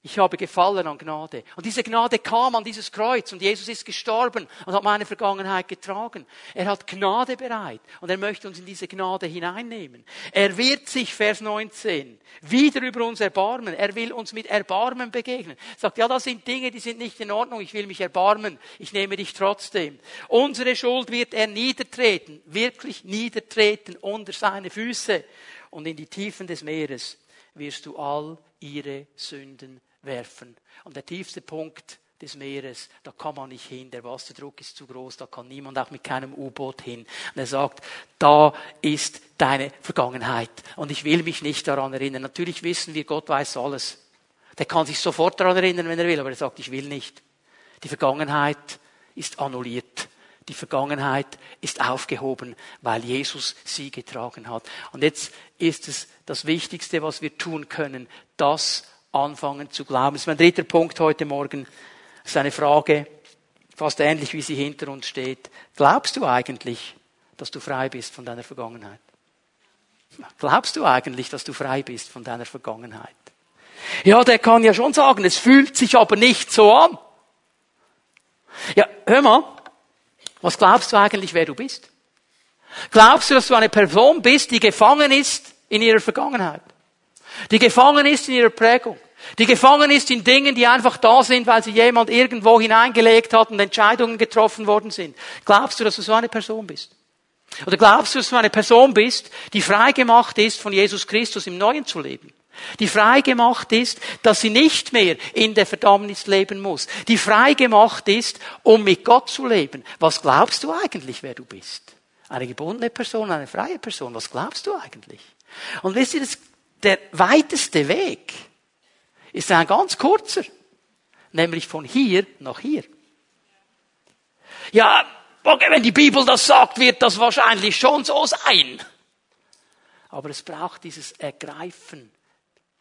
ich habe gefallen an Gnade. Und diese Gnade kam an dieses Kreuz und Jesus ist gestorben und hat meine Vergangenheit getragen. Er hat Gnade bereit und er möchte uns in diese Gnade hineinnehmen. Er wird sich, Vers 19, wieder über uns erbarmen. Er will uns mit Erbarmen begegnen. Er sagt, ja, das sind Dinge, die sind nicht in Ordnung. Ich will mich erbarmen. Ich nehme dich trotzdem. Unsere Schuld wird er niedertreten, wirklich niedertreten unter seine Füße. Und in die Tiefen des Meeres wirst du all ihre Sünden werfen. Und der tiefste Punkt des Meeres, da kann man nicht hin, der Wasserdruck ist zu groß, da kann niemand auch mit keinem U-Boot hin. Und er sagt, da ist deine Vergangenheit und ich will mich nicht daran erinnern. Natürlich wissen wir, Gott weiß alles. Der kann sich sofort daran erinnern, wenn er will, aber er sagt, ich will nicht. Die Vergangenheit ist annulliert. Die Vergangenheit ist aufgehoben, weil Jesus sie getragen hat. Und jetzt ist es das Wichtigste, was wir tun können, das anfangen zu glauben. Das ist mein dritter Punkt heute Morgen. Das ist eine Frage, fast ähnlich wie sie hinter uns steht. Glaubst du eigentlich, dass du frei bist von deiner Vergangenheit? Glaubst du eigentlich, dass du frei bist von deiner Vergangenheit? Ja, der kann ja schon sagen, es fühlt sich aber nicht so an. Ja, hör mal, was glaubst du eigentlich, wer du bist? Glaubst du, dass du eine Person bist, die gefangen ist in ihrer Vergangenheit? Die gefangen ist in ihrer Prägung. Die gefangen ist in Dingen, die einfach da sind, weil sie jemand irgendwo hineingelegt hat und Entscheidungen getroffen worden sind. Glaubst du, dass du so eine Person bist? Oder glaubst du, dass du eine Person bist, die frei gemacht ist, von Jesus Christus im Neuen zu leben? Die frei gemacht ist, dass sie nicht mehr in der Verdammnis leben muss. Die frei gemacht ist, um mit Gott zu leben. Was glaubst du eigentlich, wer du bist? Eine gebundene Person, eine freie Person. Was glaubst du eigentlich? Und wisst ihr, das, der weiteste Weg ist ein ganz kurzer. Nämlich von hier nach hier. Ja, okay, wenn die Bibel das sagt, wird das wahrscheinlich schon so sein. Aber es braucht dieses Ergreifen,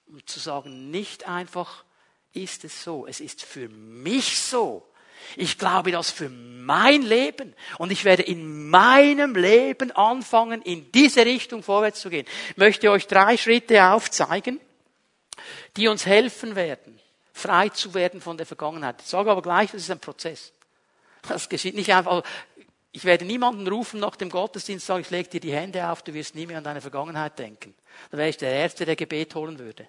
um zu sagen, nicht einfach ist es so, es ist für mich so. Ich glaube das für mein Leben und ich werde in meinem Leben anfangen, in diese Richtung vorwärts zu gehen. Ich möchte euch drei Schritte aufzeigen, die uns helfen werden, frei zu werden von der Vergangenheit. Ich sage aber gleich, das ist ein Prozess. Das geschieht nicht einfach. Ich werde niemanden rufen nach dem Gottesdienst und sagen, ich lege dir die Hände auf, du wirst nie mehr an deine Vergangenheit denken. Dann wäre ich der Erste, der Gebet holen würde.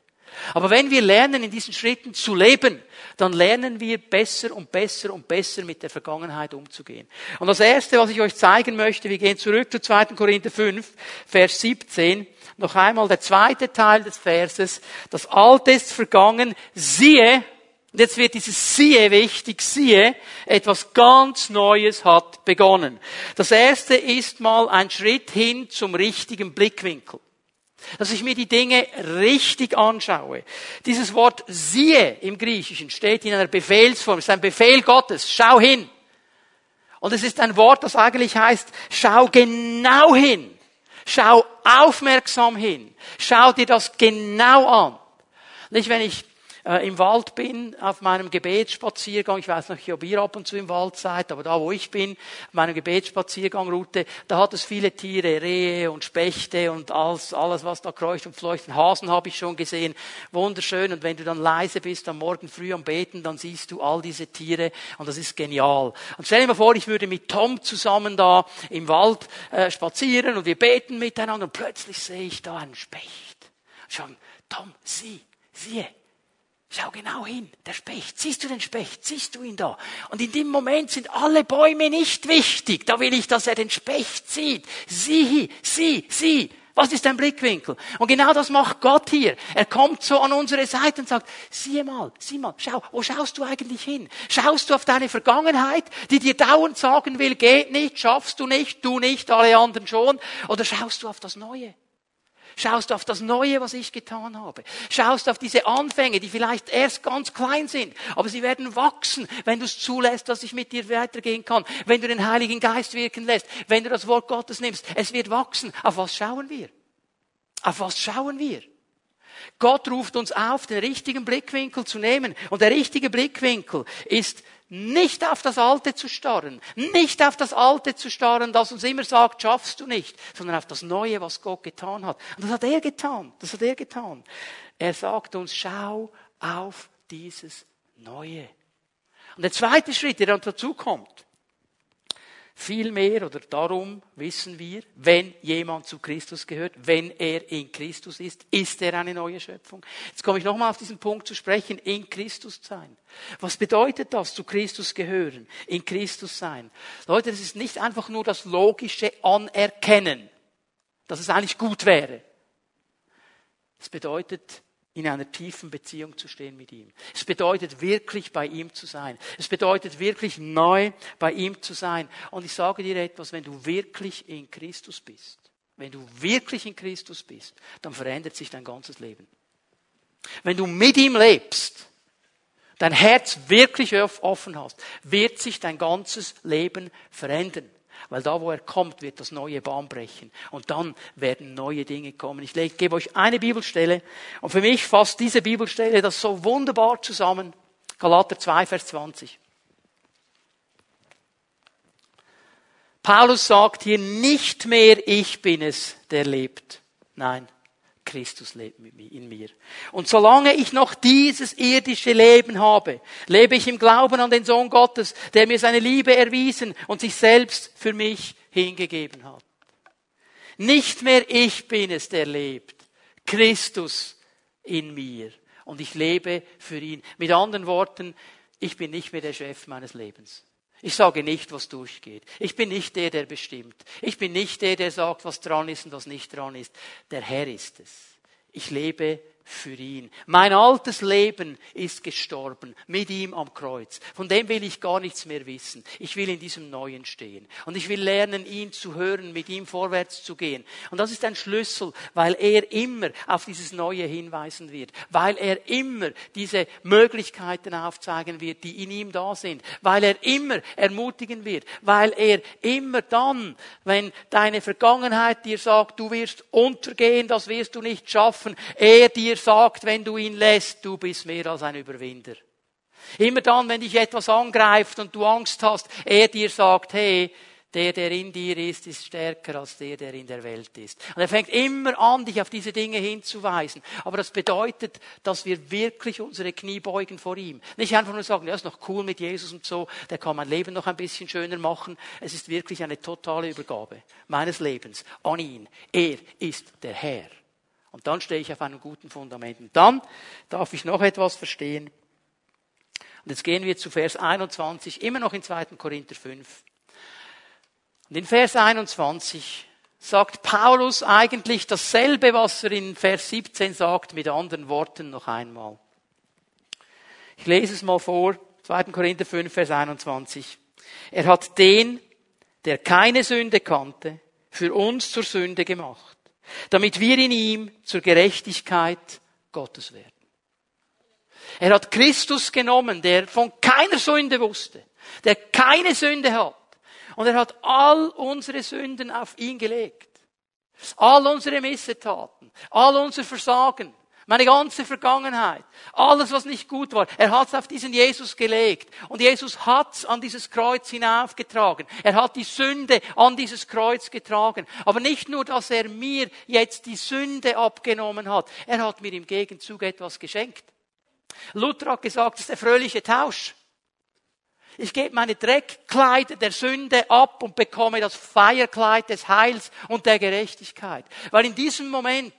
Aber wenn wir lernen, in diesen Schritten zu leben, dann lernen wir besser und besser und besser mit der Vergangenheit umzugehen. Und das Erste, was ich euch zeigen möchte, wir gehen zurück zu 2. Korinther 5, Vers 17. Noch einmal der zweite Teil des Verses. Das Alte ist vergangen. Siehe, und jetzt wird dieses siehe wichtig, siehe, etwas ganz Neues hat begonnen. Das erste ist mal ein Schritt hin zum richtigen Blickwinkel. Dass ich mir die Dinge richtig anschaue. Dieses Wort siehe im Griechischen steht in einer Befehlsform. Es ist ein Befehl Gottes. Schau hin. Und es ist ein Wort, das eigentlich heißt, schau genau hin. Schau aufmerksam hin. Schau dir das genau an. Nicht, wenn ich äh, im Wald bin, auf meinem Gebetsspaziergang, ich weiß nicht, ob ihr ab und zu im Wald seid, aber da, wo ich bin, auf meiner Gebetsspaziergangroute, da hat es viele Tiere, Rehe und Spechte und alles, alles was da kreucht und fleucht. Hasen habe ich schon gesehen, wunderschön. Und wenn du dann leise bist am Morgen früh am Beten, dann siehst du all diese Tiere und das ist genial. Und stell dir mal vor, ich würde mit Tom zusammen da im Wald äh, spazieren und wir beten miteinander und plötzlich sehe ich da einen Specht. Schon, Tom, sieh, siehe, Schau genau hin, der Specht. Siehst du den Specht? Siehst du ihn da? Und in dem Moment sind alle Bäume nicht wichtig. Da will ich, dass er den Specht sieht. Sieh, sieh, sieh. Was ist dein Blickwinkel? Und genau das macht Gott hier. Er kommt so an unsere Seite und sagt, sieh mal, sieh mal, schau, wo schaust du eigentlich hin? Schaust du auf deine Vergangenheit, die dir dauernd sagen will, geht nicht, schaffst du nicht, du nicht, alle anderen schon? Oder schaust du auf das Neue? Schaust auf das Neue, was ich getan habe. Schaust auf diese Anfänge, die vielleicht erst ganz klein sind, aber sie werden wachsen, wenn du es zulässt, dass ich mit dir weitergehen kann. Wenn du den Heiligen Geist wirken lässt, wenn du das Wort Gottes nimmst. Es wird wachsen. Auf was schauen wir? Auf was schauen wir? Gott ruft uns auf, den richtigen Blickwinkel zu nehmen. Und der richtige Blickwinkel ist nicht auf das Alte zu starren, nicht auf das Alte zu starren, das uns immer sagt, schaffst du nicht, sondern auf das Neue, was Gott getan hat. Und das hat er getan, das hat er getan. Er sagt uns, schau auf dieses Neue. Und der zweite Schritt, der dann dazu kommt, Vielmehr oder darum wissen wir, wenn jemand zu Christus gehört, wenn er in Christus ist, ist er eine neue Schöpfung. Jetzt komme ich nochmal auf diesen Punkt zu sprechen, in Christus sein. Was bedeutet das, zu Christus gehören, in Christus sein? Leute, das ist nicht einfach nur das logische Anerkennen, dass es eigentlich gut wäre. Es bedeutet in einer tiefen Beziehung zu stehen mit ihm. Es bedeutet wirklich bei ihm zu sein. Es bedeutet wirklich neu bei ihm zu sein. Und ich sage dir etwas, wenn du wirklich in Christus bist, wenn du wirklich in Christus bist, dann verändert sich dein ganzes Leben. Wenn du mit ihm lebst, dein Herz wirklich offen hast, wird sich dein ganzes Leben verändern. Weil da, wo er kommt, wird das neue Bahn brechen. Und dann werden neue Dinge kommen. Ich gebe euch eine Bibelstelle. Und für mich fasst diese Bibelstelle das so wunderbar zusammen. Galater 2, Vers 20. Paulus sagt hier, nicht mehr ich bin es, der lebt. Nein, Christus lebt in mir. Und solange ich noch dieses irdische Leben habe, lebe ich im Glauben an den Sohn Gottes, der mir seine Liebe erwiesen und sich selbst für mich hingegeben hat. Nicht mehr ich bin es, der lebt. Christus in mir und ich lebe für ihn. Mit anderen Worten, ich bin nicht mehr der Chef meines Lebens. Ich sage nicht, was durchgeht. Ich bin nicht der, der bestimmt. Ich bin nicht der, der sagt, was dran ist und was nicht dran ist. Der Herr ist es. Ich lebe für ihn. Mein altes Leben ist gestorben mit ihm am Kreuz. Von dem will ich gar nichts mehr wissen. Ich will in diesem Neuen stehen. Und ich will lernen, ihn zu hören, mit ihm vorwärts zu gehen. Und das ist ein Schlüssel, weil er immer auf dieses Neue hinweisen wird. Weil er immer diese Möglichkeiten aufzeigen wird, die in ihm da sind. Weil er immer ermutigen wird. Weil er immer dann, wenn deine Vergangenheit dir sagt, du wirst untergehen, das wirst du nicht schaffen, er dir sagt, wenn du ihn lässt, du bist mehr als ein Überwinder. Immer dann, wenn dich etwas angreift und du Angst hast, er dir sagt, hey, der, der in dir ist, ist stärker als der, der in der Welt ist. Und er fängt immer an, dich auf diese Dinge hinzuweisen. Aber das bedeutet, dass wir wirklich unsere Knie beugen vor ihm. Nicht einfach nur sagen, ja, ist noch cool mit Jesus und so, der kann mein Leben noch ein bisschen schöner machen. Es ist wirklich eine totale Übergabe meines Lebens an ihn. Er ist der Herr. Und dann stehe ich auf einem guten Fundament. Und dann darf ich noch etwas verstehen. Und jetzt gehen wir zu Vers 21, immer noch in 2. Korinther 5. Und in Vers 21 sagt Paulus eigentlich dasselbe, was er in Vers 17 sagt, mit anderen Worten noch einmal. Ich lese es mal vor, 2. Korinther 5, Vers 21. Er hat den, der keine Sünde kannte, für uns zur Sünde gemacht damit wir in ihm zur Gerechtigkeit Gottes werden. Er hat Christus genommen, der von keiner Sünde wusste, der keine Sünde hat. Und er hat all unsere Sünden auf ihn gelegt. All unsere Missetaten, all unser Versagen, meine ganze Vergangenheit, alles, was nicht gut war, er hat es auf diesen Jesus gelegt. Und Jesus hat es an dieses Kreuz hinaufgetragen. Er hat die Sünde an dieses Kreuz getragen. Aber nicht nur, dass er mir jetzt die Sünde abgenommen hat, er hat mir im Gegenzug etwas geschenkt. Luther hat gesagt, das ist der fröhliche Tausch. Ich gebe meine Dreckkleider der Sünde ab und bekomme das Feierkleid des Heils und der Gerechtigkeit. Weil in diesem Moment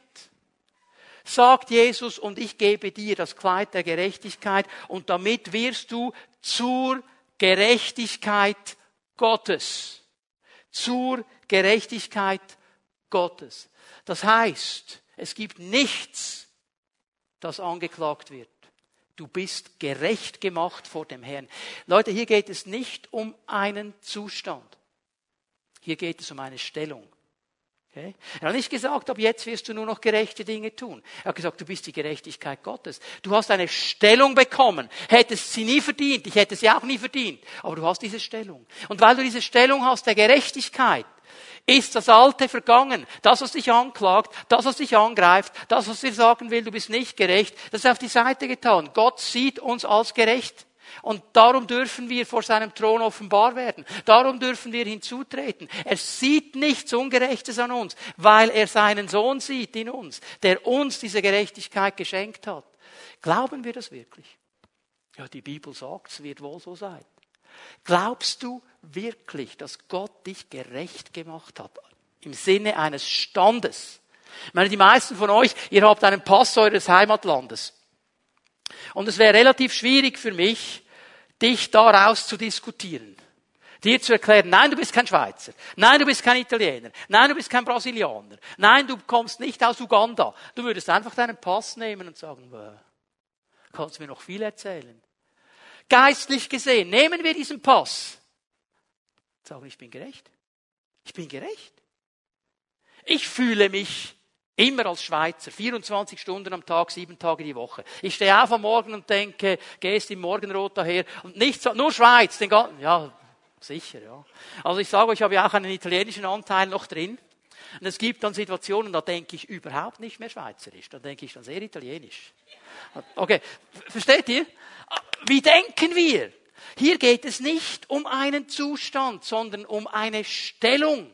sagt Jesus, und ich gebe dir das Kleid der Gerechtigkeit, und damit wirst du zur Gerechtigkeit Gottes. Zur Gerechtigkeit Gottes. Das heißt, es gibt nichts, das angeklagt wird. Du bist gerecht gemacht vor dem Herrn. Leute, hier geht es nicht um einen Zustand. Hier geht es um eine Stellung. Okay? Er hat nicht gesagt, ab jetzt wirst du nur noch gerechte Dinge tun. Er hat gesagt, du bist die Gerechtigkeit Gottes. Du hast eine Stellung bekommen. Hättest sie nie verdient. Ich hätte sie auch nie verdient. Aber du hast diese Stellung. Und weil du diese Stellung hast der Gerechtigkeit, ist das Alte vergangen. Das, was dich anklagt, das, was dich angreift, das, was dir sagen will, du bist nicht gerecht, das ist auf die Seite getan. Gott sieht uns als gerecht. Und darum dürfen wir vor seinem Thron offenbar werden. Darum dürfen wir hinzutreten. Er sieht nichts Ungerechtes an uns, weil er seinen Sohn sieht in uns, der uns diese Gerechtigkeit geschenkt hat. Glauben wir das wirklich? Ja, die Bibel sagt, es wird wohl so sein. Glaubst du wirklich, dass Gott dich gerecht gemacht hat? Im Sinne eines Standes. Ich meine, die meisten von euch, ihr habt einen Pass eures Heimatlandes. Und es wäre relativ schwierig für mich, dich daraus zu diskutieren. Dir zu erklären, nein, du bist kein Schweizer. Nein, du bist kein Italiener. Nein, du bist kein Brasilianer. Nein, du kommst nicht aus Uganda. Du würdest einfach deinen Pass nehmen und sagen, kannst du mir noch viel erzählen. Geistlich gesehen, nehmen wir diesen Pass. Sagen, ich bin gerecht. Ich bin gerecht. Ich fühle mich Immer als Schweizer, 24 Stunden am Tag, sieben Tage die Woche. Ich stehe auf am Morgen und denke, gehst im Morgenrot daher und nichts, nur Schweiz, den ganzen, ja, sicher, ja. Also ich sage euch, ich habe ja auch einen italienischen Anteil noch drin. Und es gibt dann Situationen, da denke ich überhaupt nicht mehr schweizerisch, da denke ich dann sehr italienisch. Okay, versteht ihr? Wie denken wir? Hier geht es nicht um einen Zustand, sondern um eine Stellung.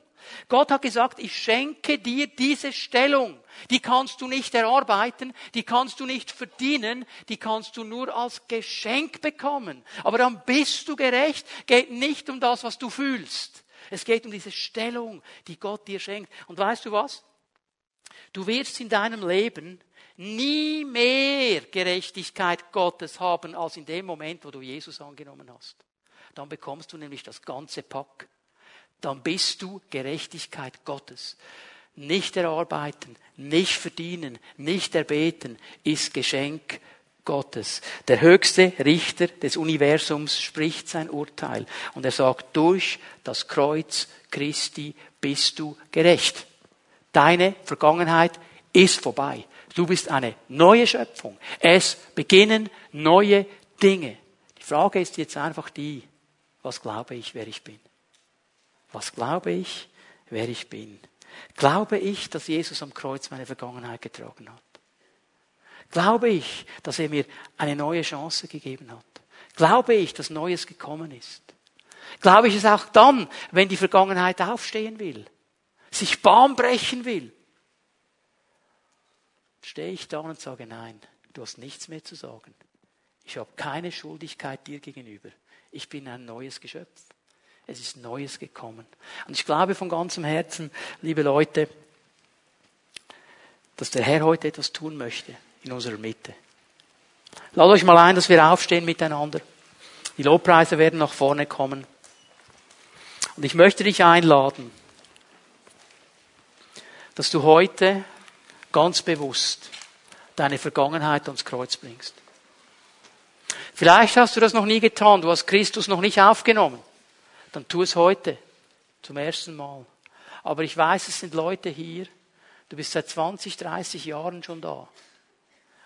Gott hat gesagt, ich schenke dir diese Stellung. Die kannst du nicht erarbeiten, die kannst du nicht verdienen, die kannst du nur als Geschenk bekommen. Aber dann bist du gerecht, geht nicht um das, was du fühlst. Es geht um diese Stellung, die Gott dir schenkt. Und weißt du was? Du wirst in deinem Leben nie mehr Gerechtigkeit Gottes haben als in dem Moment, wo du Jesus angenommen hast. Dann bekommst du nämlich das ganze Pack. Dann bist du Gerechtigkeit Gottes. Nicht erarbeiten, nicht verdienen, nicht erbeten, ist Geschenk Gottes. Der höchste Richter des Universums spricht sein Urteil und er sagt, durch das Kreuz Christi bist du gerecht. Deine Vergangenheit ist vorbei. Du bist eine neue Schöpfung. Es beginnen neue Dinge. Die Frage ist jetzt einfach die, was glaube ich, wer ich bin? Was glaube ich, wer ich bin? Glaube ich, dass Jesus am Kreuz meine Vergangenheit getragen hat? Glaube ich, dass er mir eine neue Chance gegeben hat? Glaube ich, dass Neues gekommen ist? Glaube ich es auch dann, wenn die Vergangenheit aufstehen will, sich Bahn brechen will? Stehe ich da und sage, nein, du hast nichts mehr zu sagen. Ich habe keine Schuldigkeit dir gegenüber. Ich bin ein neues Geschöpf. Es ist Neues gekommen. Und ich glaube von ganzem Herzen, liebe Leute, dass der Herr heute etwas tun möchte in unserer Mitte. Lade euch mal ein, dass wir aufstehen miteinander. Die Lobpreise werden nach vorne kommen. Und ich möchte dich einladen, dass du heute ganz bewusst deine Vergangenheit ans Kreuz bringst. Vielleicht hast du das noch nie getan, du hast Christus noch nicht aufgenommen. Dann tu es heute zum ersten Mal. Aber ich weiß, es sind Leute hier, du bist seit 20, 30 Jahren schon da.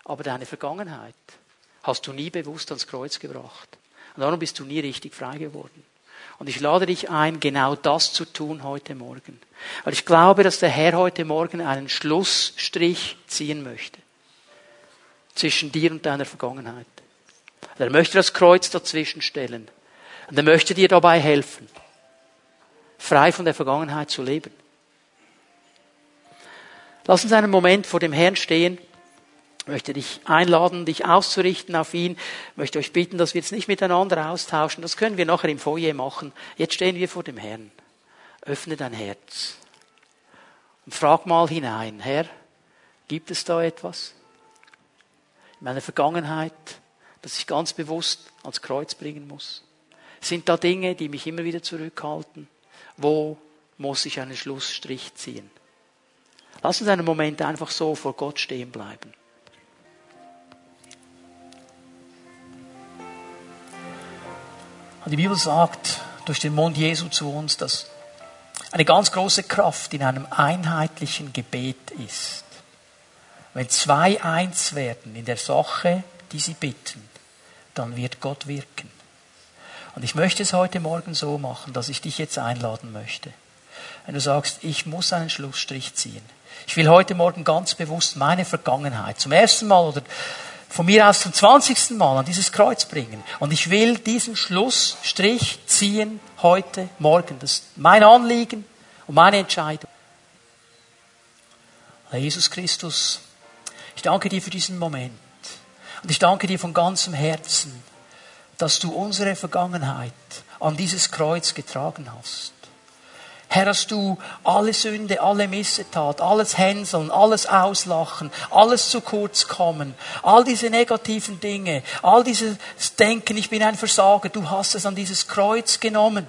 Aber deine Vergangenheit hast du nie bewusst ans Kreuz gebracht. Und darum bist du nie richtig frei geworden. Und ich lade dich ein, genau das zu tun heute Morgen. Weil ich glaube, dass der Herr heute Morgen einen Schlussstrich ziehen möchte. Zwischen dir und deiner Vergangenheit. Er möchte das Kreuz dazwischen stellen. Und er möchte dir dabei helfen, frei von der Vergangenheit zu leben. Lass uns einen Moment vor dem Herrn stehen. Ich möchte dich einladen, dich auszurichten auf ihn. Ich möchte euch bitten, dass wir jetzt nicht miteinander austauschen. Das können wir nachher im Foyer machen. Jetzt stehen wir vor dem Herrn. Öffne dein Herz. Und frag mal hinein, Herr, gibt es da etwas? In meiner Vergangenheit, das ich ganz bewusst ans Kreuz bringen muss? Sind da Dinge, die mich immer wieder zurückhalten? Wo muss ich einen Schlussstrich ziehen? Lass uns einen Moment einfach so vor Gott stehen bleiben. Die Bibel sagt durch den Mund Jesu zu uns, dass eine ganz große Kraft in einem einheitlichen Gebet ist. Wenn zwei eins werden in der Sache, die sie bitten, dann wird Gott wirken. Und ich möchte es heute Morgen so machen, dass ich dich jetzt einladen möchte. Wenn du sagst, ich muss einen Schlussstrich ziehen. Ich will heute Morgen ganz bewusst meine Vergangenheit zum ersten Mal oder von mir aus zum zwanzigsten Mal an dieses Kreuz bringen. Und ich will diesen Schlussstrich ziehen heute Morgen. Das ist mein Anliegen und meine Entscheidung. Herr Jesus Christus, ich danke dir für diesen Moment. Und ich danke dir von ganzem Herzen, dass du unsere Vergangenheit an dieses Kreuz getragen hast. Herr, dass du alle Sünde, alle Missetat, alles Hänseln, alles Auslachen, alles zu kurz kommen, all diese negativen Dinge, all dieses Denken, ich bin ein Versager, du hast es an dieses Kreuz genommen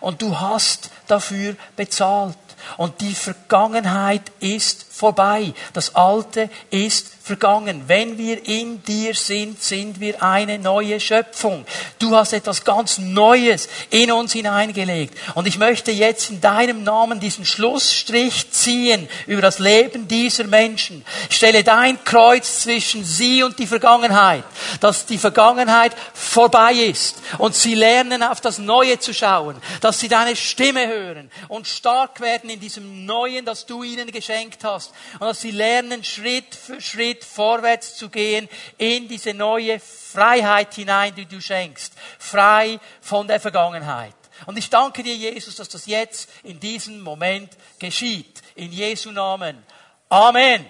und du hast dafür bezahlt. Und die Vergangenheit ist vorbei. Das Alte ist vergangen. Wenn wir in dir sind, sind wir eine neue Schöpfung. Du hast etwas ganz Neues in uns hineingelegt. Und ich möchte jetzt in deinem Namen diesen Schlussstrich ziehen über das Leben dieser Menschen. Ich stelle dein Kreuz zwischen sie und die Vergangenheit, dass die Vergangenheit vorbei ist und sie lernen auf das Neue zu schauen, dass sie deine Stimme hören und stark werden in diesem Neuen, das du ihnen geschenkt hast und dass sie lernen, Schritt für Schritt vorwärts zu gehen in diese neue Freiheit hinein, die du schenkst. Frei von der Vergangenheit. Und ich danke dir, Jesus, dass das jetzt in diesem Moment geschieht. In Jesu Namen. Amen.